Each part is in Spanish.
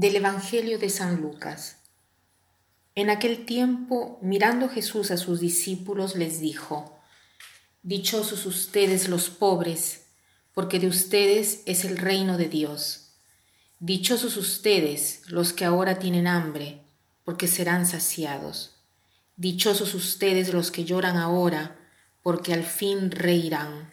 Del Evangelio de San Lucas. En aquel tiempo, mirando Jesús a sus discípulos, les dijo, Dichosos ustedes los pobres, porque de ustedes es el reino de Dios. Dichosos ustedes los que ahora tienen hambre, porque serán saciados. Dichosos ustedes los que lloran ahora, porque al fin reirán.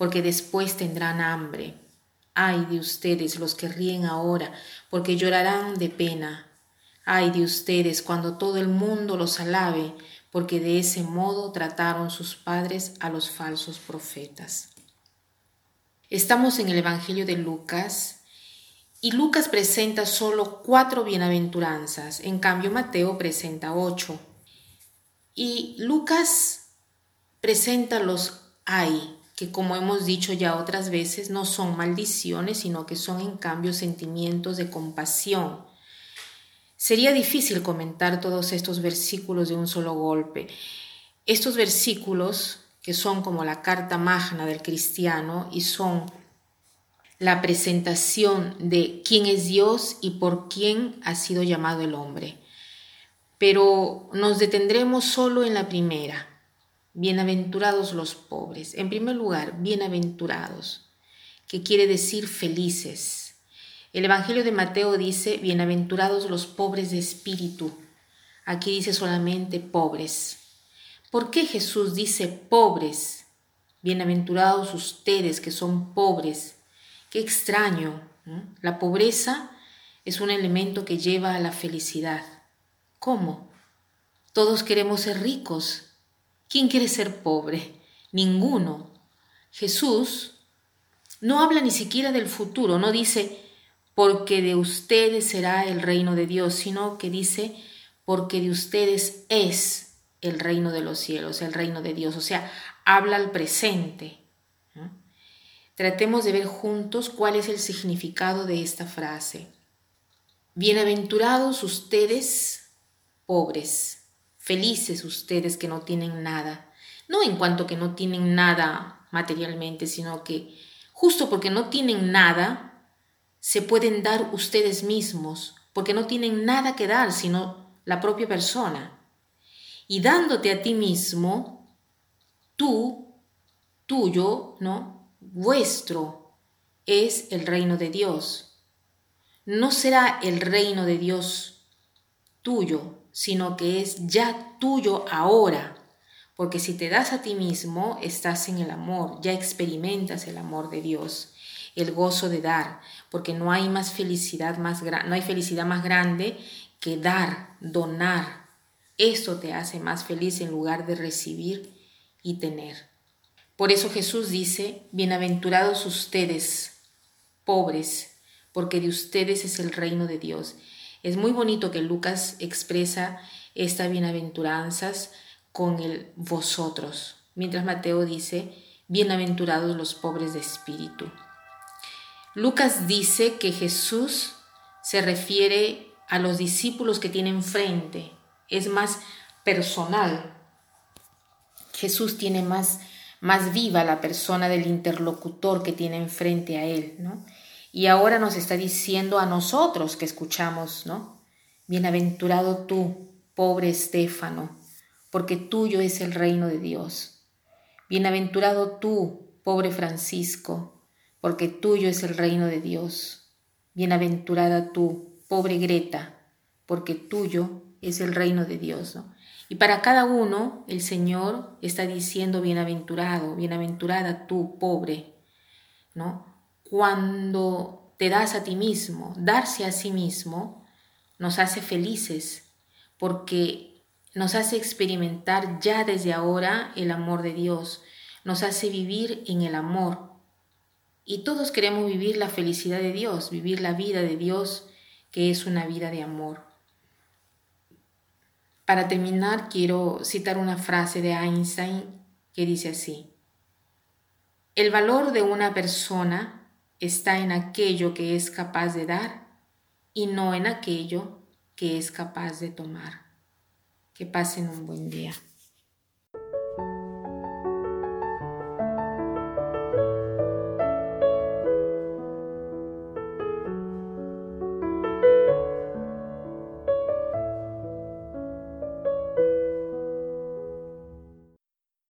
porque después tendrán hambre. Ay de ustedes los que ríen ahora, porque llorarán de pena. Ay de ustedes cuando todo el mundo los alabe, porque de ese modo trataron sus padres a los falsos profetas. Estamos en el Evangelio de Lucas y Lucas presenta solo cuatro bienaventuranzas, en cambio Mateo presenta ocho. Y Lucas presenta los ay, que como hemos dicho ya otras veces, no son maldiciones, sino que son en cambio sentimientos de compasión. Sería difícil comentar todos estos versículos de un solo golpe. Estos versículos, que son como la carta magna del cristiano y son la presentación de quién es Dios y por quién ha sido llamado el hombre. Pero nos detendremos solo en la primera, Bienaventurados los pobres. En primer lugar, bienaventurados, que quiere decir felices. El Evangelio de Mateo dice, bienaventurados los pobres de espíritu. Aquí dice solamente pobres. ¿Por qué Jesús dice pobres? Bienaventurados ustedes que son pobres. Qué extraño. La pobreza es un elemento que lleva a la felicidad. ¿Cómo? Todos queremos ser ricos, ¿Quién quiere ser pobre? Ninguno. Jesús no habla ni siquiera del futuro, no dice, porque de ustedes será el reino de Dios, sino que dice, porque de ustedes es el reino de los cielos, el reino de Dios. O sea, habla al presente. Tratemos de ver juntos cuál es el significado de esta frase. Bienaventurados ustedes, pobres felices ustedes que no tienen nada. No en cuanto que no tienen nada materialmente, sino que justo porque no tienen nada, se pueden dar ustedes mismos, porque no tienen nada que dar, sino la propia persona. Y dándote a ti mismo, tú, tuyo, ¿no? Vuestro es el reino de Dios. No será el reino de Dios tuyo, sino que es ya tuyo ahora. Porque si te das a ti mismo, estás en el amor, ya experimentas el amor de Dios, el gozo de dar, porque no hay más felicidad más no hay felicidad más grande que dar, donar. Esto te hace más feliz en lugar de recibir y tener. Por eso Jesús dice, bienaventurados ustedes, pobres, porque de ustedes es el reino de Dios. Es muy bonito que Lucas expresa estas bienaventuranzas con el vosotros, mientras Mateo dice, bienaventurados los pobres de espíritu. Lucas dice que Jesús se refiere a los discípulos que tienen frente, es más personal. Jesús tiene más, más viva la persona del interlocutor que tiene enfrente a él, ¿no? Y ahora nos está diciendo a nosotros que escuchamos, ¿no? Bienaventurado tú, pobre Estéfano, porque tuyo es el reino de Dios. Bienaventurado tú, pobre Francisco, porque tuyo es el reino de Dios. Bienaventurada tú, pobre Greta, porque tuyo es el reino de Dios. ¿no? Y para cada uno el Señor está diciendo bienaventurado, bienaventurada tú, pobre, ¿no? Cuando te das a ti mismo, darse a sí mismo, nos hace felices porque nos hace experimentar ya desde ahora el amor de Dios, nos hace vivir en el amor. Y todos queremos vivir la felicidad de Dios, vivir la vida de Dios que es una vida de amor. Para terminar, quiero citar una frase de Einstein que dice así, el valor de una persona está en aquello que es capaz de dar y no en aquello que es capaz de tomar. Que pasen un buen día.